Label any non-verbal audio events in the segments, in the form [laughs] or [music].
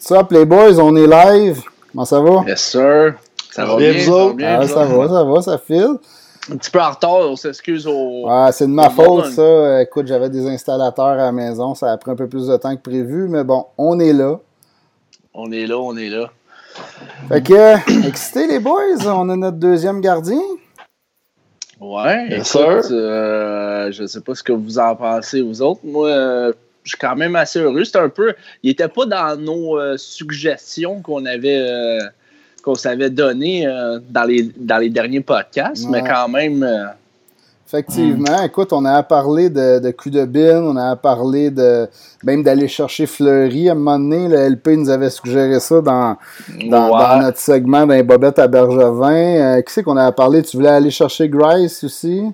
Ça, Playboys, on est live. Comment ça va? Yes, sir. Ça va bien, ça va bien. Ah, ça va, ça va, ça file. Un petit peu en retard, on s'excuse au. Ouais, c'est de ma faute, ça. Écoute, j'avais des installateurs à la maison. Ça a pris un peu plus de temps que prévu, mais bon, on est là. On est là, on est là. Fait que, excité les boys, on a notre deuxième gardien. Ouais, yes, écoute, euh, je sais pas ce que vous en pensez, vous autres. Moi, euh, je suis quand même assez heureux. C'est un peu. Il n'était pas dans nos euh, suggestions qu'on avait. Euh, qu'on s'avait données euh, dans, les, dans les derniers podcasts, mais quand même. Effectivement. Écoute, on a parlé de, de coup de bin, on a parlé de même d'aller chercher Fleury. À un moment donné, le LP nous avait suggéré ça dans, dans, notre segment d'un bobette à Bergevin. qui c'est qu'on a parlé? Tu voulais aller chercher Grice aussi?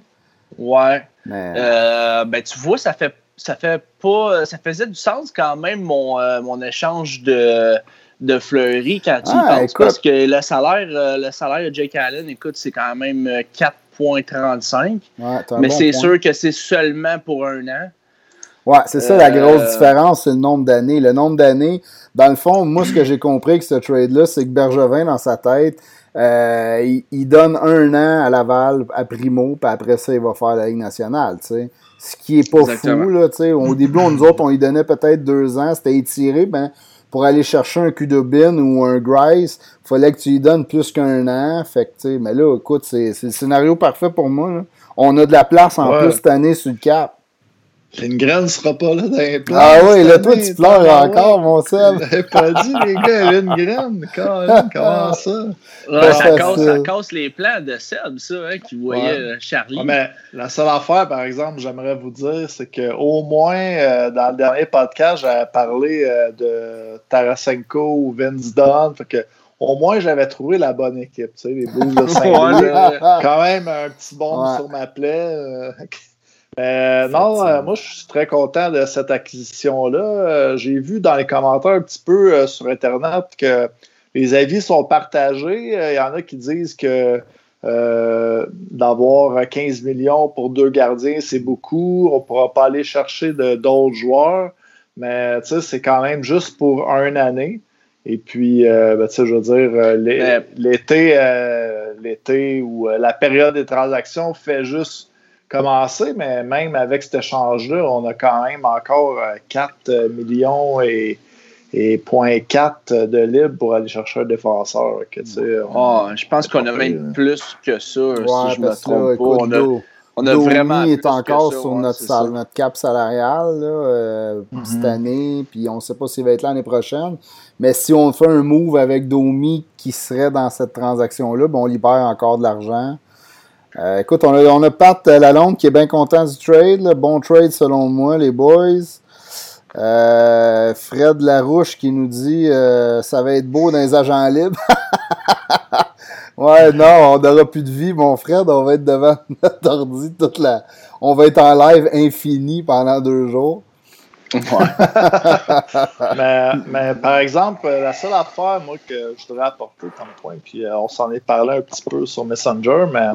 Ouais. ben, tu vois, ça fait ça fait pas. Ça faisait du sens quand même mon, euh, mon échange de, de Fleury quand tu ah, penses. Parce que le salaire, euh, le salaire de Jake Allen, écoute, c'est quand même 4,35. Ouais, mais c'est sûr que c'est seulement pour un an. Ouais, c'est ça la grosse euh, différence, c'est le nombre d'années. Le nombre d'années, dans le fond, moi, ce que j'ai compris avec ce trade-là, c'est que Bergevin, dans sa tête, il, il, donne un an à Laval, à Primo, puis après ça, il va faire la Ligue nationale, tu sais. Ce qui est pas fou, là, tu sais. Au début, on, nous autres, on lui donnait peut-être deux ans, c'était étiré, ben, pour aller chercher un Kudobin ou un Grice, il fallait que tu lui donnes plus qu'un an. Fait que, tu sais, mais là, écoute, c'est le scénario parfait pour moi. On a de la place en plus cette année sur le cap. Une graine sera pas là dans les plans. Ah oui, là, toi, tu pleures encore, mon sel. [laughs] pas dit, les gars, une graine. [laughs] Comment ça? ça, casse, ça, casse, les plans de Seb, ça, hein, qui voyait euh, Charlie. mais la seule affaire, par exemple, j'aimerais vous dire, c'est qu'au moins, euh, dans le dernier podcast, j'avais parlé euh, de Tarasenko ou Vince Dunn. Fait que, au moins, j'avais trouvé la bonne équipe. Tu sais, les Bulls de [laughs] Saint-Louis. quand même, un petit bon sur ma plaie. Euh, non, euh, moi je suis très content de cette acquisition-là. Euh, j'ai vu dans les commentaires un petit peu sur Internet que les avis sont partagés. Il y en a qui disent que d'avoir 15 millions pour deux gardiens, c'est beaucoup. On ne pourra pas aller chercher d'autres joueurs. Mais c'est quand même juste pour une année. Et puis, ben, je veux dire, l'été, l'été ou la période des transactions fait juste commencer, mais même avec cet échange-là, on a quand même encore 4 euh, millions et, et 0.4 de libre pour aller chercher un défenseur. Que, ah, je pense qu'on a même plus que ça, si je me trompe pas. on a, on a vraiment est encore sur notre, notre, cap salarial là, euh, cette mhm. année, puis on ne sait pas s'il va être là l'année prochaine. Mais si on fait un move avec Domi qui serait dans cette transaction-là, ben on libère encore de l'argent. Euh, écoute, on a, on a Pat Lalonde qui est bien content du trade. Bon trade selon moi, les boys. Euh, Fred Larouche qui nous dit euh, ça va être beau dans les agents libres. [laughs] ouais, non, on n'aura plus de vie, mon Fred. On va être devant [laughs] notre ordi toute la. On va être en live infini pendant deux jours. [laughs] mais, mais, par exemple, la seule affaire, moi, que je voudrais apporter comme point, puis on s'en est parlé un petit peu sur Messenger, mais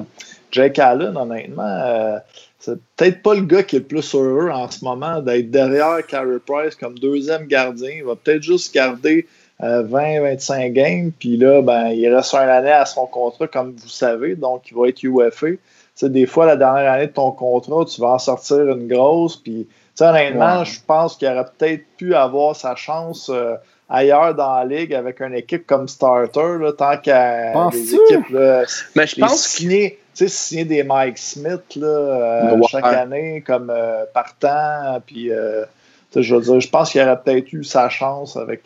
Jake Allen, honnêtement, euh, c'est peut-être pas le gars qui est le plus heureux en ce moment d'être derrière Carey Price comme deuxième gardien. Il va peut-être juste garder 20-25 euh, games, puis là, ben, il reste une année à son contrat, comme vous savez, donc il va être UFA. sais, des fois, la dernière année de ton contrat, tu vas en sortir une grosse, puis honnêtement, je pense qu'il aurait peut-être pu avoir sa chance euh, ailleurs dans la ligue avec une équipe comme starter, là, tant qu'à des équipes. Là, Mais je pense signer, signer des Mike Smith là, euh, chaque année comme euh, partant, puis euh, je veux dire, je pense qu'il aurait peut-être eu sa chance avec.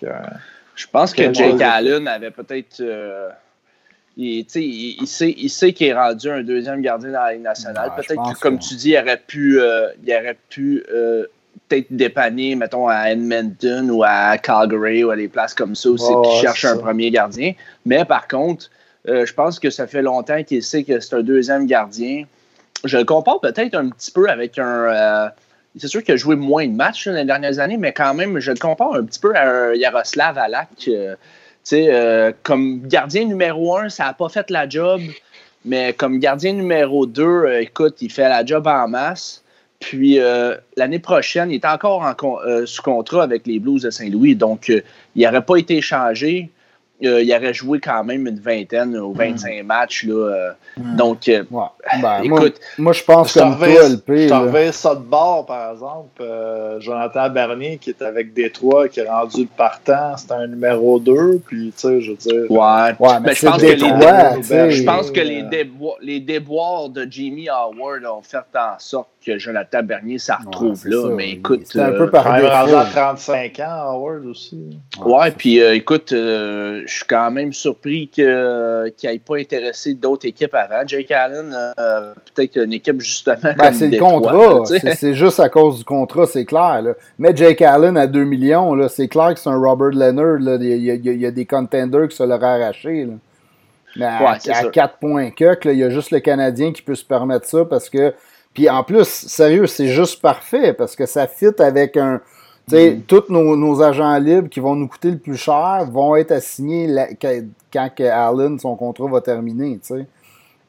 je pense que Jake Allen avait peut-être. Il, il, sait, il sait qu'il est rendu un deuxième gardien dans la Ligue nationale. peut-être que, comme tu dis, il aurait pu, il aurait pu peut-être dépanner, mettons, à Edmonton ou à Calgary ou à des places comme ça aussi, puis cherche un premier gardien. Mais par contre, euh, je pense que ça fait longtemps qu'il sait que c'est un deuxième gardien. Je le compare peut-être un petit peu avec un. Euh, c'est sûr qu'il a joué moins de matchs les dernières années, mais quand même, je le compare un petit peu à un Yaroslav Alak. Euh, comme gardien numéro un, ça n'a pas fait la job, mais comme gardien numéro deux, écoute, il fait la job en masse. Puis l'année prochaine, il est encore en, sous contrat avec les Blues de Saint-Louis. Donc, il n'aurait pas été échangé. Euh, il aurait joué quand même une vingtaine ou 25 mm. matchs. Là, euh. mm. Donc, euh, ben, écoute. Moi, je pense que Je t'en ça de bord, par exemple. Jonathan Bernier, qui est avec Détroit, qui est rendu le partant, c'est un numéro 2. Puis, tu sais, je veux dire. Ouais, mais, je, pense que les, je pense que les, déboires, les déboires de Jimmy Howard ont fait en sorte que Jonathan Bernier ça retrouve là. Mais écoute. C'est un peu par euh, 35 ans, Howard aussi. Ouais, puis euh, écoute, euh, je suis quand même surpris qu'il n'ait pas intéressé d'autres équipes avant. Jake Allen, peut-être une équipe justement. Ben, c'est le contrat. C'est juste à cause du contrat, c'est clair. Là. Mais Jake Allen à 2 millions, c'est clair que c'est un Robert Leonard. Il y, a des contenders qui se l'auraient arraché. Mais à, 4 points il y a juste le Canadien qui peut se permettre ça parce que puis en plus, sérieux, c'est juste parfait parce que ça fit avec un. Tu sais, mm. tous nos, agents libres qui vont nous coûter le plus cher vont être assignés quand Allen, son contrat va terminer.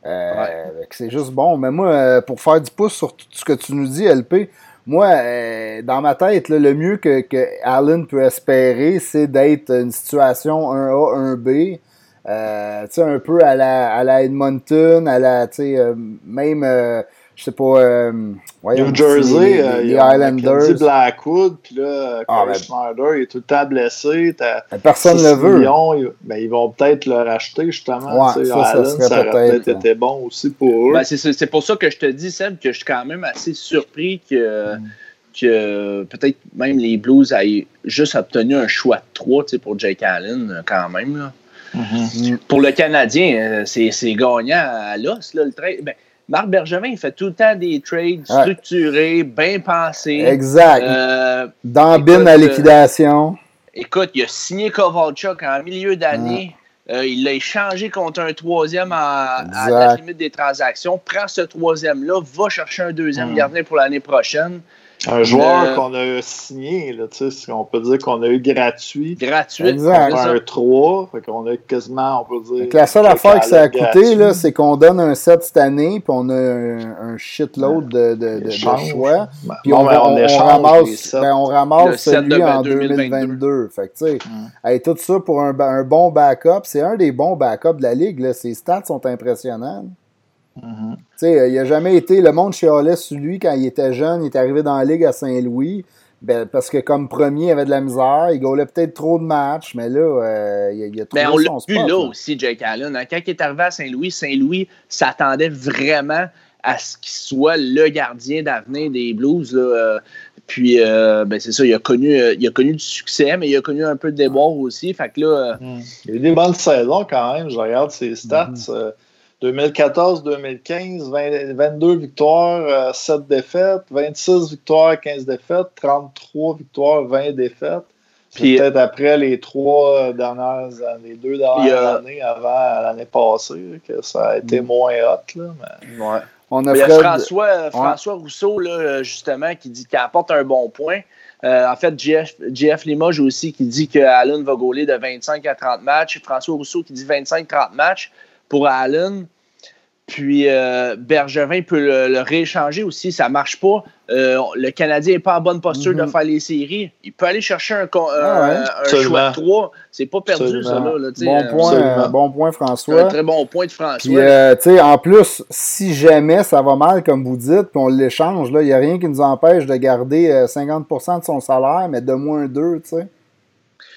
Euh, c'est juste bon. Mais moi, euh, pour faire du pouce sur tout ce que tu nous dis, LP, moi, euh, dans ma tête, le mieux que, que, Allen peut espérer, c'est d'être une situation 1A, 1B. tu sais, un peu à la, à la Edmonton, à la, même je sais pas. Euh, New Jersey, euh, les, Islanders. Blackwood, puis là, ah, ben, Schneider, il est tout le temps blessé. Ben, personne ne le veut. ben, ils vont peut-être le racheter, justement. Ouais, ça, Allen, ça, ça aurait peut-être été bon aussi pour eux. Ben, c'est pour ça que je te dis, Seb, que je suis quand même assez surpris que. Mm. que peut-être même les Blues aient juste obtenu un choix de 3 pour Jake Allen, quand même. Là. Mm-hmm. Pour le Canadien, euh, c'est gagnant à l'os, le trade. Ben, Marc Bergevin, il fait tout le temps des trades structurés, bien pensés. Exact. Euh, Dans bin à euh, liquidation. écoute, il a signé Kovalchuk en milieu d'année. Euh, il l'a échangé contre un troisième à, la limite des transactions. Prend ce troisième-là, va chercher un deuxième gardien pour l'année prochaine. Un joueur qu'on a signé, là, on peut dire qu'on a eu gratuit. Gratuit. Exact. Un 3, fait qu'on a quasiment, on peut dire. la seule affaire que ça a coûté, c'est qu'on donne un set cette année, puis on a un, shitload de, de, de, choix. Ben, puis on, ben, ramasse, ben, on ramasse celui en 2022. Fait que, tu sais, tout ça pour un, un bon backup, c'est un des bons backups de la ligue. Là. Ses stats sont sais, il a jamais été. Le monde chialait sur lui quand il était jeune. Il est arrivé dans la ligue à Saint-Louis. Ben, parce que comme premier, il avait de la misère. Il gaulait peut-être trop de matchs, mais là, euh, il, a trouvé ben, on l'a vu là, aussi, Jake Allen. Hein. Quand il est arrivé à Saint-Louis, Saint-Louis s'attendait vraiment à ce qu'il soit le gardien d'avenir des Blues. Euh. puis, euh, ben, c'est ça, il a, connu, il a connu du succès, mais il a connu un peu de déboire aussi. Fait que là, Il a eu des bonnes saisons quand même. Je regarde ses stats. Mm-hmm. 2014-2015, 22 victoires, 7 euh, défaites, 26 victoires, 15 défaites, 33 victoires, 20 défaites. Puis peut-être après les trois dernières les deux dernières années avant l'année passée que ça a été mm. moins hot. Là, ouais. On a, Il y a François, François Rousseau, là, justement, qui dit qu'il apporte un bon point. Euh, en fait, Jeff, Limoges aussi qui dit que Allen va gauler de 25 à 30 matchs. François Rousseau qui dit 25-30 matchs pour Allen. Puis euh, Bergevin peut le, rééchanger aussi, ça marche pas. Euh, le Canadien n'est pas en bonne posture de mhm. faire les séries. Il peut aller chercher un, ah choix de 3. C'est pas perdu, ça. Là, bon, euh, point, bon point, François. Un très bon point de François. Puis, en plus, si jamais ça va mal, comme vous dites, puis on l'échange, il n'y a rien qui nous empêche de garder 50% de son salaire, mais de moins 2, tu sais.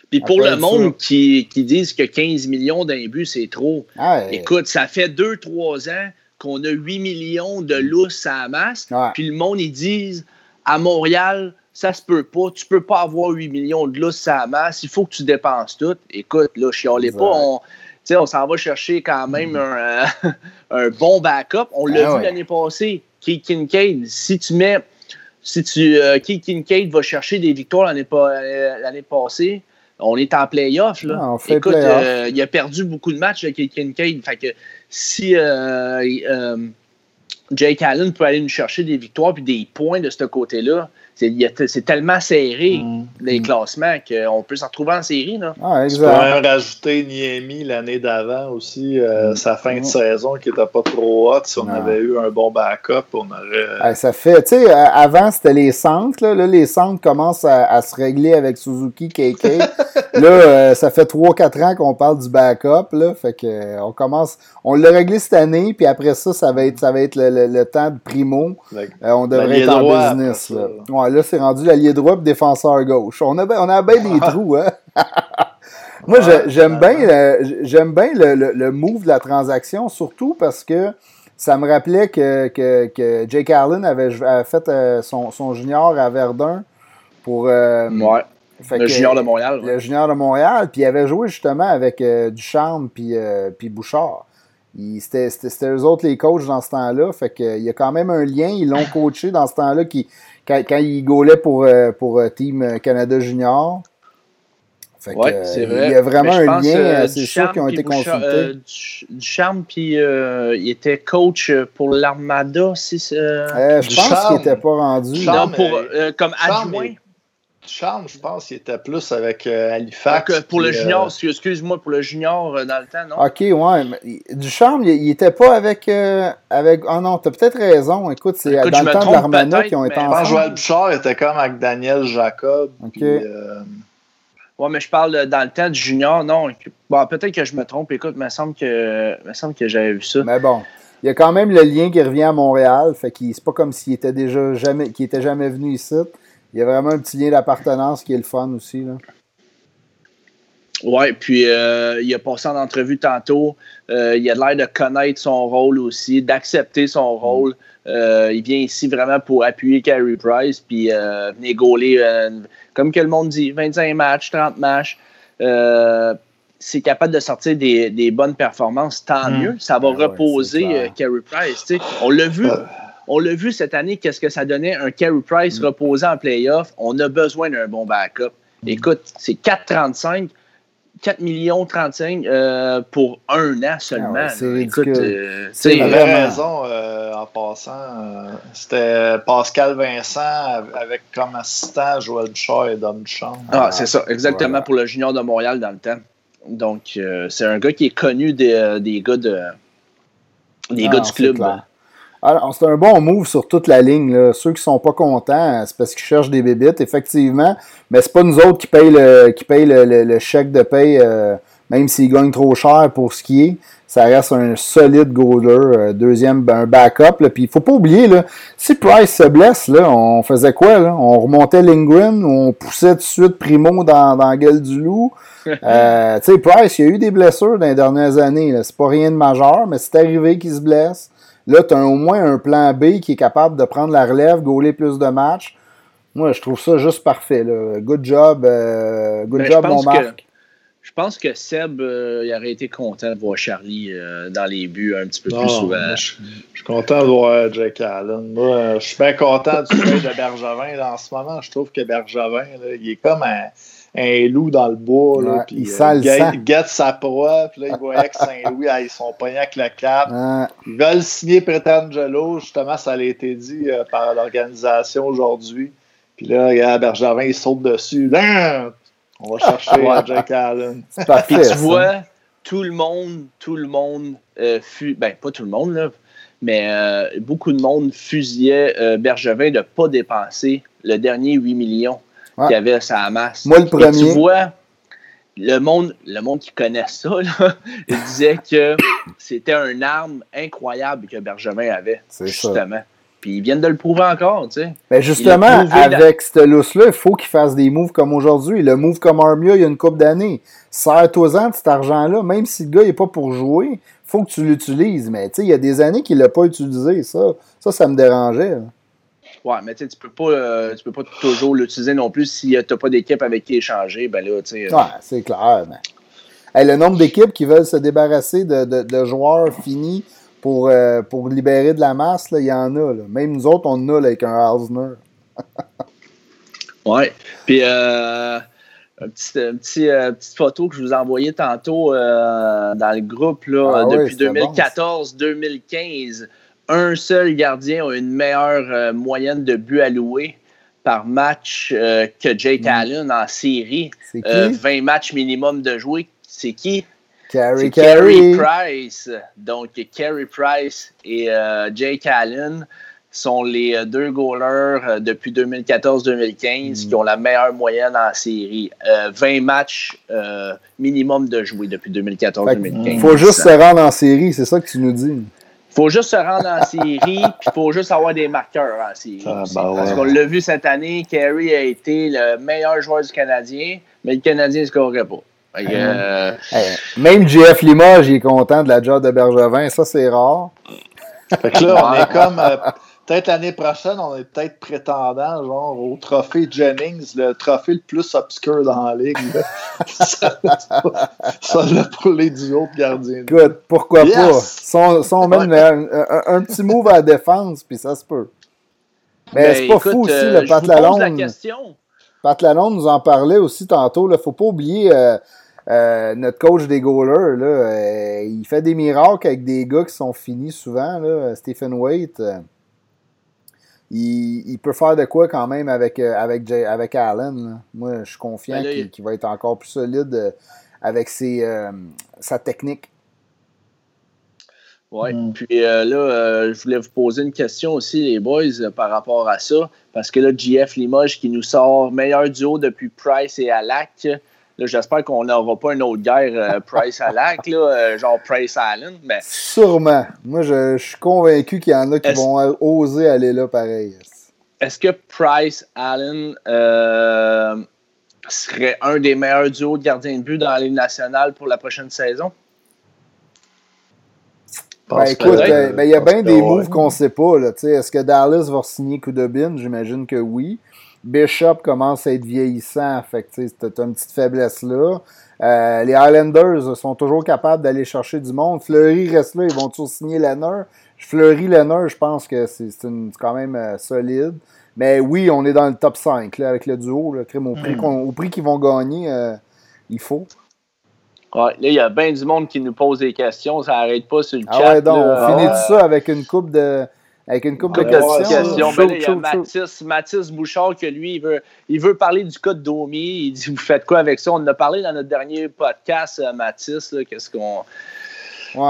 Puis pour le monde qui, qui disent que 15 millions d'un but, c'est trop, écoute, ça fait 2-3 ans qu'on a 8 millions de lousses à la masse. Puis le monde, ils disent à Montréal, ça se peut pas. Tu peux pas avoir 8 millions de lousses à la masse. Il faut que tu dépenses tout. Écoute, là, chialez pas. On, on s'en va chercher quand même un, euh, [laughs] un, bon backup. On l'a ah vu l'année passée. Keith Kincaid, si tu mets. Si tu. Euh, Keith Kincaid va chercher des victoires l'année euh, passée on est en playoff. Là. Ah, Écoute, euh, il a perdu beaucoup de matchs avec Kincaid. Fait que si euh, euh, Jake Allen peut aller nous chercher des victoires et des points de ce côté-là, c'est tellement serré, mm. les classements, qu'on peut s'en retrouver en série. Là. Ah, tu peux même rajouter Niemi l'année d'avant aussi, euh, mm. sa fin de mm. saison qui n'était pas trop haute. Si on avait eu un bon backup, on aurait. ça fait, tu sais, avant c'était les centres. Là, les centres commencent à, se régler avec Suzuki, KK. [laughs] là, euh, ça fait 3-4 ans qu'on parle du backup. Là, fait que, euh, on commence. On l'a réglé cette année, puis après ça, ça va être, ça va être le, temps de primo. on devrait être en business. Là là, c'est rendu l'allié droit et défenseur gauche. On a, on a bien des [laughs] trous, hein? [laughs] Moi, j'aime bien, j'aime bien le, move de la transaction, surtout parce que ça me rappelait que, que, Jake Allen avait, fait euh, son, junior à Verdun pour. Euh, le junior de Montréal. Le junior de Montréal, puis il avait joué justement avec euh, Ducharme puis, puis Bouchard. C'était eux autres les coachs dans ce temps-là. Fait qu'il y a quand même un lien. Ils l'ont [laughs] coaché dans ce temps-là qui, quand, quand il gaulait pour, euh, pour euh, Team Canada Junior. Oui, c'est vrai. Il y a vraiment un lien, euh, c'est sûr qui ont été consultés. du, charme, puis il était coach pour l'Armada, si Je pense qu'il n'était pas rendu. non, pour, comme adjoint. Charme, je pense qu'il était plus avec euh, Halifax. pour le junior, euh, excuse-moi, pour le junior euh, dans le temps, non? OK, ouais. du charme, il, n'était pas avec. avec oh non, t'as peut-être raison. Écoute, c'est dans le temps de l'Armana qui ont été ensemble. Joël Bouchard était comme avec Daniel Jacob. OK. Puis, ouais, mais je parle dans le temps du junior, non. Bon, peut-être que je me trompe. Écoute, il me semble que, me semble que j'avais vu ça. Mais bon. Il y a quand même le lien qui revient à Montréal. Fait qu'il c'est pas comme s'il était déjà jamais, qu'il était jamais venu ici. Il y a vraiment un petit lien d'appartenance qui est le fun aussi. Là. Oui, puis euh, il a passé en entrevue tantôt. Euh, il a l'air de connaître son rôle aussi, d'accepter son rôle. Euh, il vient ici vraiment pour appuyer Carey Price, puis venir gauler, comme que le monde dit, 25 matchs, 30 matchs. c'est capable de sortir des, bonnes performances, tant hmm. mieux. Ça va ben reposer Carey Price. On l'a vu on l'a vu cette année, qu'est-ce que ça donnait? Un Carey Price mm. reposé en playoff. On a besoin d'un bon backup. Mm. Écoute, c'est 4,35. 4 millions 35 euh, pour un an seulement. Ah c'est ridicule. Euh, c'est raison euh, en passant. C'était Pascal Vincent avec comme assistant Joël Bouchard et Dom Duchamp. Ah, c'est ça, exactement pour le junior de Montréal dans le temps. Donc, c'est un gars qui est connu des, des gars de des gars ah, du club. Alors, c'est un bon move sur toute la ligne. Là. Ceux qui sont pas contents, c'est parce qu'ils cherchent des bébites, effectivement. Mais c'est pas nous autres qui payent le, qui payent le, chèque de paye, euh, même s'ils gagnent trop cher pour skier. Ça reste un solide goaler, euh, deuxième, un backup. Là. Puis il faut pas oublier, là, si Price se blesse, là, on faisait quoi? Là? On remontait Lingren, on poussait tout de suite Primo dans, dans la gueule du loup? [laughs] Euh, tu sais, Price, il y a eu des blessures dans les dernières années. C'est pas rien de majeur, mais c'est arrivé qu'il se blesse. Là, tu as au moins un plan B qui est capable de prendre la relève, gauler plus de matchs. Moi, je trouve ça juste parfait. Good job, euh, good ben, job, mon Marc. Je pense que Seb euh, il aurait été content de voir Charlie euh, dans les buts un petit peu plus souvent. Je, suis content de voir Jack Allen. Moi, je suis bien content du fait de Bergevin en ce moment. Je trouve que Bergevin, il est comme un un loup dans le bois. Là, puis, il euh, guette, sa proie. Puis là, il voyait que Saint-Louis, ils sont pognés avec la cape. Ils veulent signer Pretangelo. Justement, ça a été dit euh, par l'organisation aujourd'hui. Puis là, regarde, Bergevin, il saute dessus. On va chercher [laughs] Jack Allen. Puis tu vois, tout le monde, tout le monde euh, fut. Ben, pas tout le monde, là. Mais beaucoup de monde fusillait Bergevin de ne pas dépenser le dernier 8 millions qu'il y avait sa masse. Moi, le premier. tu vois, le monde, le monde qui connaît ça, [laughs] il disait que c'était une arme incroyable que Bergevin avait, justement. Puis ils viennent de le prouver encore, tu sais. Ben justement, avec cette lousse-là, il faut qu'il fasse des moves comme aujourd'hui. Le move comme Armia, il y a une couple d'années. Serre-toi-en de cet argent-là, même si le gars n'est pas pour jouer, il faut que tu l'utilises. Mais tu sais, il y a des années qu'il ne l'a pas utilisé, ça. Ça, ça me dérangeait. Ouais, mais tu peux pas euh, tu peux pas toujours l'utiliser non plus si tu n'as pas d'équipe avec qui échanger. Ben là, tu sais. Euh, ouais, c'est clair. Mais... le nombre d'équipes qui veulent se débarrasser de, de, joueurs finis pour, euh, pour libérer de la masse, il y en a. Là. Même nous autres, on en a avec un Hausner. [laughs] ouais. Puis, euh, une petite, photo que je vous ai envoyée tantôt dans le groupe là, ah depuis 2014-2015 un seul gardien a une meilleure euh, moyenne de buts alloués. par match que Jake mm. Allen en série. 20 matchs minimum de jouer. C'est qui? Carey Price. Donc, Carey Price et Jake Allen sont les euh, deux goalers euh, depuis 2014-2015 qui ont la meilleure moyenne en série. 20 euh, matchs minimum de jouer depuis 2014-2015. Il faut juste se rendre en série, c'est ça que tu nous dis. Il faut juste se rendre en série, puis il faut juste avoir des marqueurs en série. Ah, ben Parce qu'on l'a vu cette année, Kerry a été le meilleur joueur du Canadien, mais le Canadien ne scorerait pas. Même JF Limoges est content de la job de Bergevin, ça c'est rare. Fait que là, on est comme peut-être l'année prochaine, on est peut-être prétendant genre, au trophée Jennings, le trophée le plus obscur dans la ligue. [laughs] ça, là pour les duos de gardiens. Écoute, pourquoi pas? Son, même un, petit move à la défense, puis ça se peut. Mais ben, c'est pas fou aussi, le euh, Pat Lalonde. Pat Lalonde nous en parlait aussi tantôt. Il ne faut pas oublier euh, euh, notre coach des goalers. Là, il fait des miracles avec des gars qui sont finis souvent. Là, Stephen Waite il, peut faire de quoi quand même avec, euh, avec, avec Allen. Moi, je suis confiant ben qu'il va être encore plus solide euh, avec ses, euh, sa technique. Oui, mm. puis là, je voulais vous poser une question aussi, les boys, par rapport à ça. Parce que là, GF Limoges qui nous sort meilleur duo depuis Price et Alak. J'espère qu'on n'aura pas une autre guerre euh, [laughs] Price à lac, euh, genre Price Allen. Mais... Sûrement. Moi, je, suis convaincu qu'il y en a qui vont oser aller là pareil. Est-ce que Price Allen euh, serait un des meilleurs duos de gardiens de but dans la Ligue nationale pour la prochaine saison? Ben, écoute, ben, il y a bien des moves qu'on ne sait pas. Est-ce que Dallas va signer Kudobin? J'imagine que oui. Bishop commence à être vieillissant, fait que tu as une petite faiblesse là. Euh, les Highlanders sont toujours capables d'aller chercher du monde. Fleury reste là, ils vont toujours signer Lenner. Fleury, Lenner, je pense que c'est quand même euh, solide. Mais oui, on est dans le top 5 là, avec le duo. Là, au prix hmm. prix qu'ils vont gagner, euh, il faut. Ouais, là, il y a bien du monde qui nous pose des questions. Ça n'arrête pas sur le ah chat. Ouais, donc, on finit tout ça avec une coupe de avec une couple de questions. Ben il y a Mathis, Mathis, Bouchard que lui, il veut, il veut parler du cas de Domi. Il dit Vous faites quoi avec ça? On en a parlé dans notre dernier podcast, euh, Mathis. Qu'est-ce qu'on.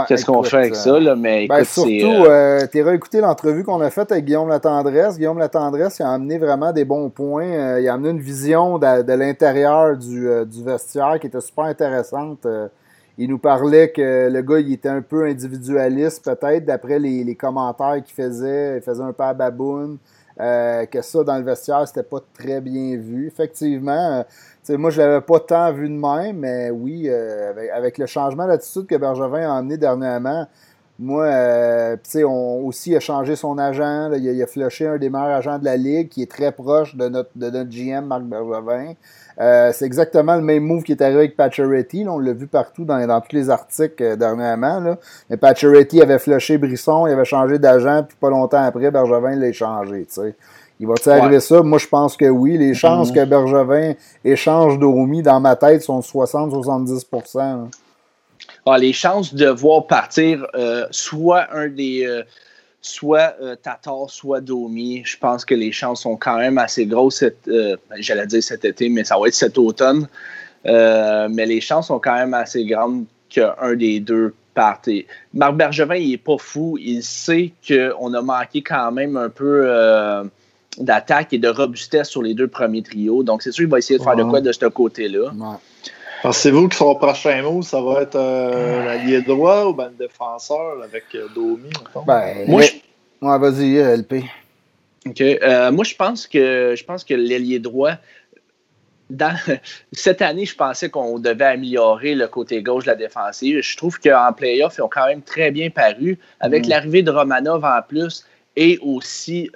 Qu'est-ce qu'on fait avec ça? Là? Mais ben, surtout, euh, euh, tu as écouté l'entrevue qu'on a faite avec Guillaume Latendresse. Guillaume Latendresse, il a amené vraiment des bons points. il a amené une vision de, l'intérieur du, du, vestiaire qui était super intéressante. Il nous parlait que le gars, il était un peu individualiste, peut-être, d'après les, commentaires qu'il faisait. Il faisait un peu à baboune. Euh, que ça, dans le vestiaire, c'était pas très bien vu. Effectivement, euh, moi, je l'avais pas tant vu de même, mais oui, euh, avec, le changement d'attitude que Bergevin a amené dernièrement, moi, on aussi a changé son agent. il, a, flushé un des meilleurs agents de la Ligue qui est très proche de notre, de GM, Marc Bergevin. Euh, c'est exactement le même move qui est arrivé avec Pacioretty. on l'a vu partout dans, dans tous les articles euh, dernièrement. Là. Mais Pacioretty avait flushé Brisson, il avait changé d'agent, puis pas longtemps après, Bergevin l'a échangé. Il va-t-il arriver ça? Moi, je pense que oui. Les chances mm-hmm. que Bergevin échange Domi, dans ma tête, sont 60-70% ah, Les chances de voir partir euh, soit un des soit euh, Tatar, soit Domi. Je pense que les chances sont quand même assez grosses. Euh, ben, j'allais dire cet été, mais ça va être cet automne. Euh, mais les chances sont quand même assez grandes qu'un des deux parte. Marc Bergevin, il n'est pas fou. Il sait qu'on a manqué quand même un peu d'attaque et de robustesse sur les deux premiers trios. Donc, c'est sûr qu'il va essayer de faire de quoi de ce côté-là. Pensez-vous que son prochain mot, ça va être euh, l'allié droit ou ben, le défenseur avec euh, Domi? Ben, moi, je... vas-y, euh, LP. OK. moi, je pense que je pense que l'ailier droit, dans, [laughs] cette année, je pensais qu'on devait améliorer le côté gauche de la défensive. Je trouve qu'en playoff, ils ont quand même très bien paru. Avec mm. l'arrivée de Romanov en plus et aussi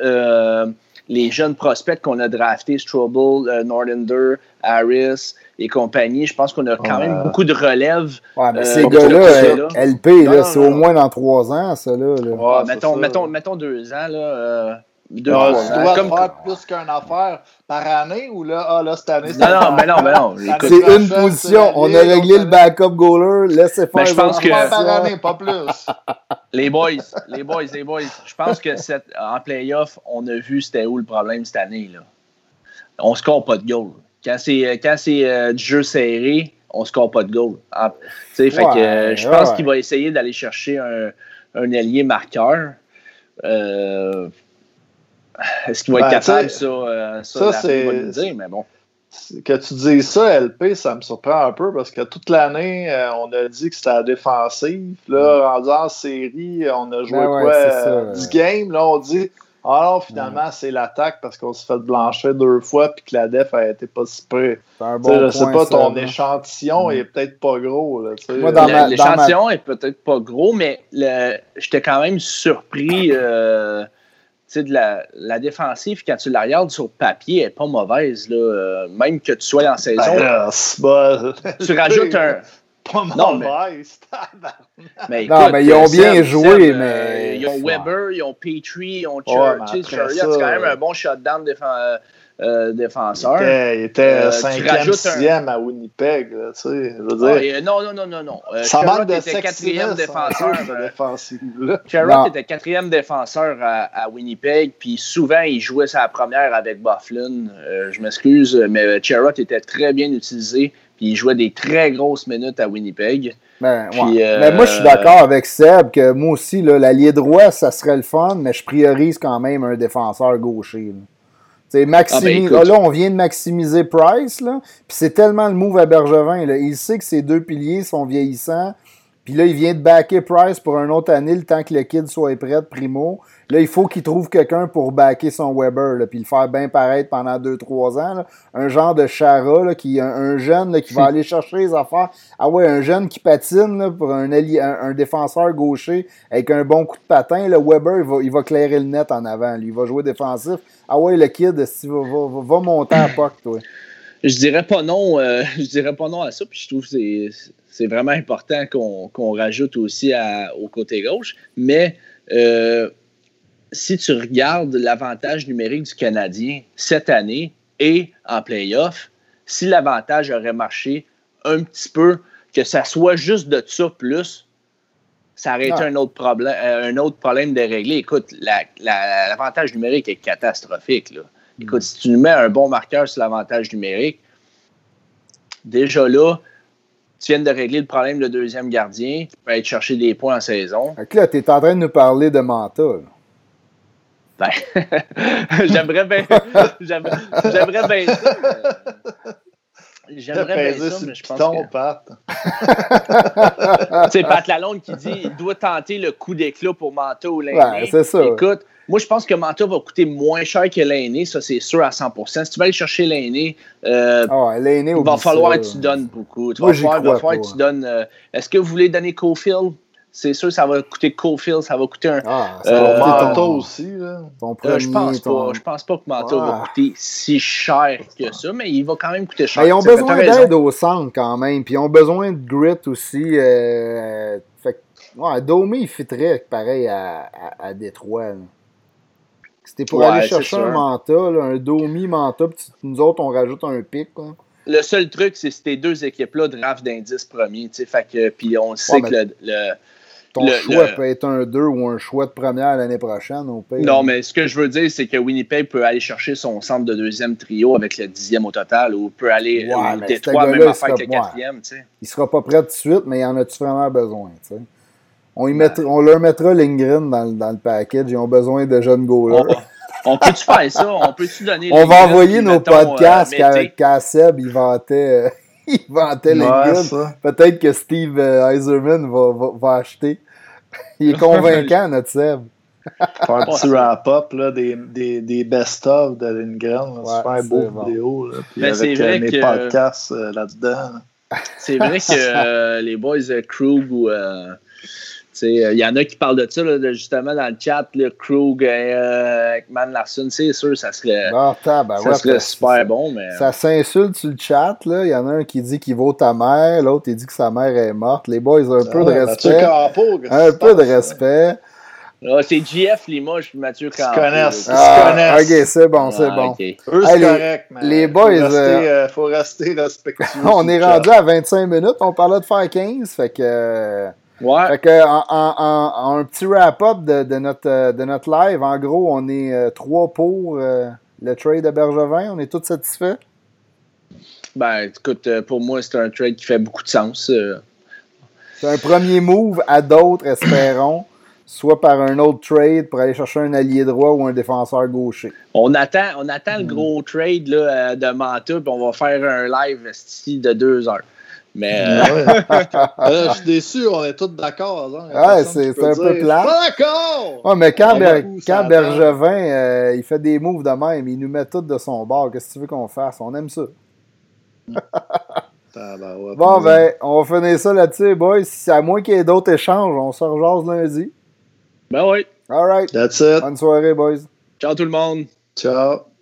les jeunes prospects qu'on a draftés, Strobel, euh, Harris et compagnie, je pense qu'on a quand même beaucoup de relèves. Ouais, mais euh, ces gars-là, LP, c'est au moins dans trois ans, ça. Là, Ouais, mettons, mettons, mettons, deux ans. Là, euh, deux, tu dois comme... faire plus qu'une affaire par année ou là, ah, là cette année, Non, non, mais non, mais non. [laughs] C'est une position. On a réglé le backup goaler. Laissez faire. Mais je pense que. Par année, pas plus. [laughs] les boys, les boys, les boys. Je pense que cette, en playoff, on a vu c'était où le problème cette année. Là. on score pas de goal. Quand c'est quand c'est du jeu serré, on score pas de goal. Ah, fait que, je pense qu'il va essayer d'aller chercher un, un ailier marqueur. Euh, est-ce qu'il va être ben, capable, ça? Euh, ça, ça c'est. dire, mais bon. Que tu dis ça, LP, ça me surprend un peu parce que toute l'année, euh, on a dit que c'était la défensive. Là, mm. en série, on a joué ben quoi? 10 games. Là, on dit alors, finalement, c'est l'attaque parce qu'on s'est fait blanchir deux fois puis que la def a été pas si près. Bon je sais pas, ton échantillon est peut-être pas gros. L'échantillon est peut-être pas gros, mais j'étais quand même surpris. Euh, de la, la, défensive, quand tu la regardes sur papier, elle n'est pas mauvaise. Là. Euh, même que tu sois en saison. Ben, tu rajoutes un, [laughs] pas non, mais, non, mais ils ont bien joué, euh, mais. ils ont Weber, ils ont Petrie, ils ont Chariot. c'est quand même un bon shutdown euh, euh, défenseur. Il était 5e, 6e à Winnipeg. tu sais, je veux dire. non, non, non, non. non. Ça manque de était quatrième défenseur. Chariot était quatrième défenseur à, à, Winnipeg, puis souvent il jouait sa première avec Bufflin. je m'excuse, mais Chariot était très bien utilisé il jouait des très grosses minutes à Winnipeg. Ben, mais moi, je suis d'accord avec Seb que moi aussi, l'allié droit, ça serait le fun, mais je priorise quand même un défenseur gaucher. Là. Ah, ben, là, on vient de maximiser Price, là, puis c'est tellement le move à Bergevin. Là. Il sait que ses deux piliers sont vieillissants, puis là, il vient de backer Price pour une autre année, le temps que le kid soit prêt, primo. Là, il faut qu'il trouve quelqu'un pour backer son Weber, là, puis le faire bien paraître pendant 2-3 ans. Un genre de Chara, là, qui, un, un jeune qui va aller chercher les affaires. Ah ouais, un jeune qui patine pour un, un, défenseur gaucher avec un bon coup de patin. Là, Weber, il va, il va clairer le net en avant. Lui. Il va jouer défensif. Ah ouais, le kid, va, va, va, monter à [coughs] POC, toi. Je dirais pas non, euh, [laughs] je dirais pas non à ça, puis je trouve que c'est vraiment important qu'on rajoute aussi au côté gauche. Mais euh, si tu regardes l'avantage numérique du Canadien cette année et en playoff, si l'avantage aurait marché un petit peu, que ça soit juste de ça plus, ça aurait été ah. un autre problème, euh, un autre problème de régler. Écoute, l'avantage numérique est catastrophique. Là. Écoute, si tu nous mets un bon marqueur sur l'avantage numérique, déjà là, tu viens de régler le problème de deuxième gardien, tu peux aller chercher des points en saison. Fait là, tu es en train de nous parler de Manta. Ben, [laughs] j'aimerais bien. [laughs] J'aimerais bien ça. J'aimerais bien ça, mais je pense que... Pat. c'est Pat Lalonde qui dit il doit tenter le coup d'éclat pour Manta ou Ouais, c'est ça. Écoute, moi, je pense que Manta va coûter moins cher que l'aîné, ça c'est sûr à 100%. Si tu vas aller chercher l'aîné, euh, ah il va falloir que tu donnes beaucoup. Tu vas falloir, que tu donnes. Euh, est-ce que vous voulez donner Cofield? C'est sûr ça va coûter Cofield, ça va coûter un. Ah, ça va euh, coûter aussi. Là. Euh, je pense pas. Je pense pas que Manto va coûter si cher que ça, mais il va quand même coûter cher. ils ont besoin d'aide au centre quand même, puis ils ont besoin de grit aussi. Euh, fait, ouais, Domi, il fitterait pareil à, à, Détroit. C'était pour aller chercher un Manta, un Domi Manta, puis nous autres, on rajoute un pic. Le seul truc, c'est ces deux équipes-là draft d'indice premier. Fait que, puis on sait que le ton choix peut être un 2 ou un choix de première l'année prochaine au pays. Non, mais ce que je veux dire, c'est que Winnipeg peut aller chercher son centre de deuxième trio avec le dixième au total ou peut aller ouais, au Détroit même affaire avec le quatrième. Tu sais. Il sera pas prêt tout de suite, mais il en a-tu vraiment besoin? Tu sais? On, y mettra, on leur mettra Lindgren dans, dans, le package. Ils ont besoin de jeunes goalers. On, peut-tu faire ça? On peut-tu donner On va envoyer nos podcasts euh, quand, Seb il vantait... Euh, [laughs] il vantait ouais, Peut-être que Steve Eiserman va, va, va acheter. [laughs] Il est [laughs] convaincant, notre Seb. Faire un petit wrap-up des, des, des best-of de Lindgren. Ouais, super beau bon. vidéo. Là, puis avec euh, mes podcasts euh, là-dedans. C'est vrai que euh, les boys Krug ou il y en a qui parlent de ça, là, justement, dans le chat, le Krug euh, Man Larson, c'est sûr, ça serait, ah, ça serait super bon. Mais... Ça s'insulte sur le chat. Il y en a un qui dit qu'il vaut ta mère, l'autre il dit que sa mère est morte. Les boys, un peu de respect. Un peu de respect. Ah, c'est GF Limoges puis Mathieu Campo. Ils connaissent. Ah, ok, c'est bon, c'est ah, bon. Okay. Eux, c'est correct, mais les boys. Faut rester, euh, euh faut rester [laughs] respectueux. on est rendu à 25 minutes. On parlait de faire 15. Fait que. Ouais. Fait que, en, en, un petit wrap-up de, de, notre, euh, de notre live, en gros, on est euh, trois pour euh, le trade de Bergevin? On est tous satisfaits? Ben, écoute, pour moi, c'est un trade qui fait beaucoup de sens. C'est un premier move à d'autres, espérons, soit par un autre trade pour aller chercher un allié droit ou un défenseur gaucher. On attend, on attend le gros trade là, de Manta, puis on va faire un live ici de deux heures. Mais. [laughs] [laughs] je suis déçu, on est tous d'accord. Hein. Ouais, c'est un peu plat. Pas d'accord! Ouais, mais quand, quand Bergevin, il fait des moves de même, il nous met tout de son bord. Qu'est-ce que tu veux qu'on fasse? On aime ça. bon, ben, on va finir ça là-dessus, boys. Si à moins qu'il y ait d'autres échanges, on se rejase lundi. Ben oui. All right. That's it. Bonne soirée, boys. Ciao tout le monde. Ciao.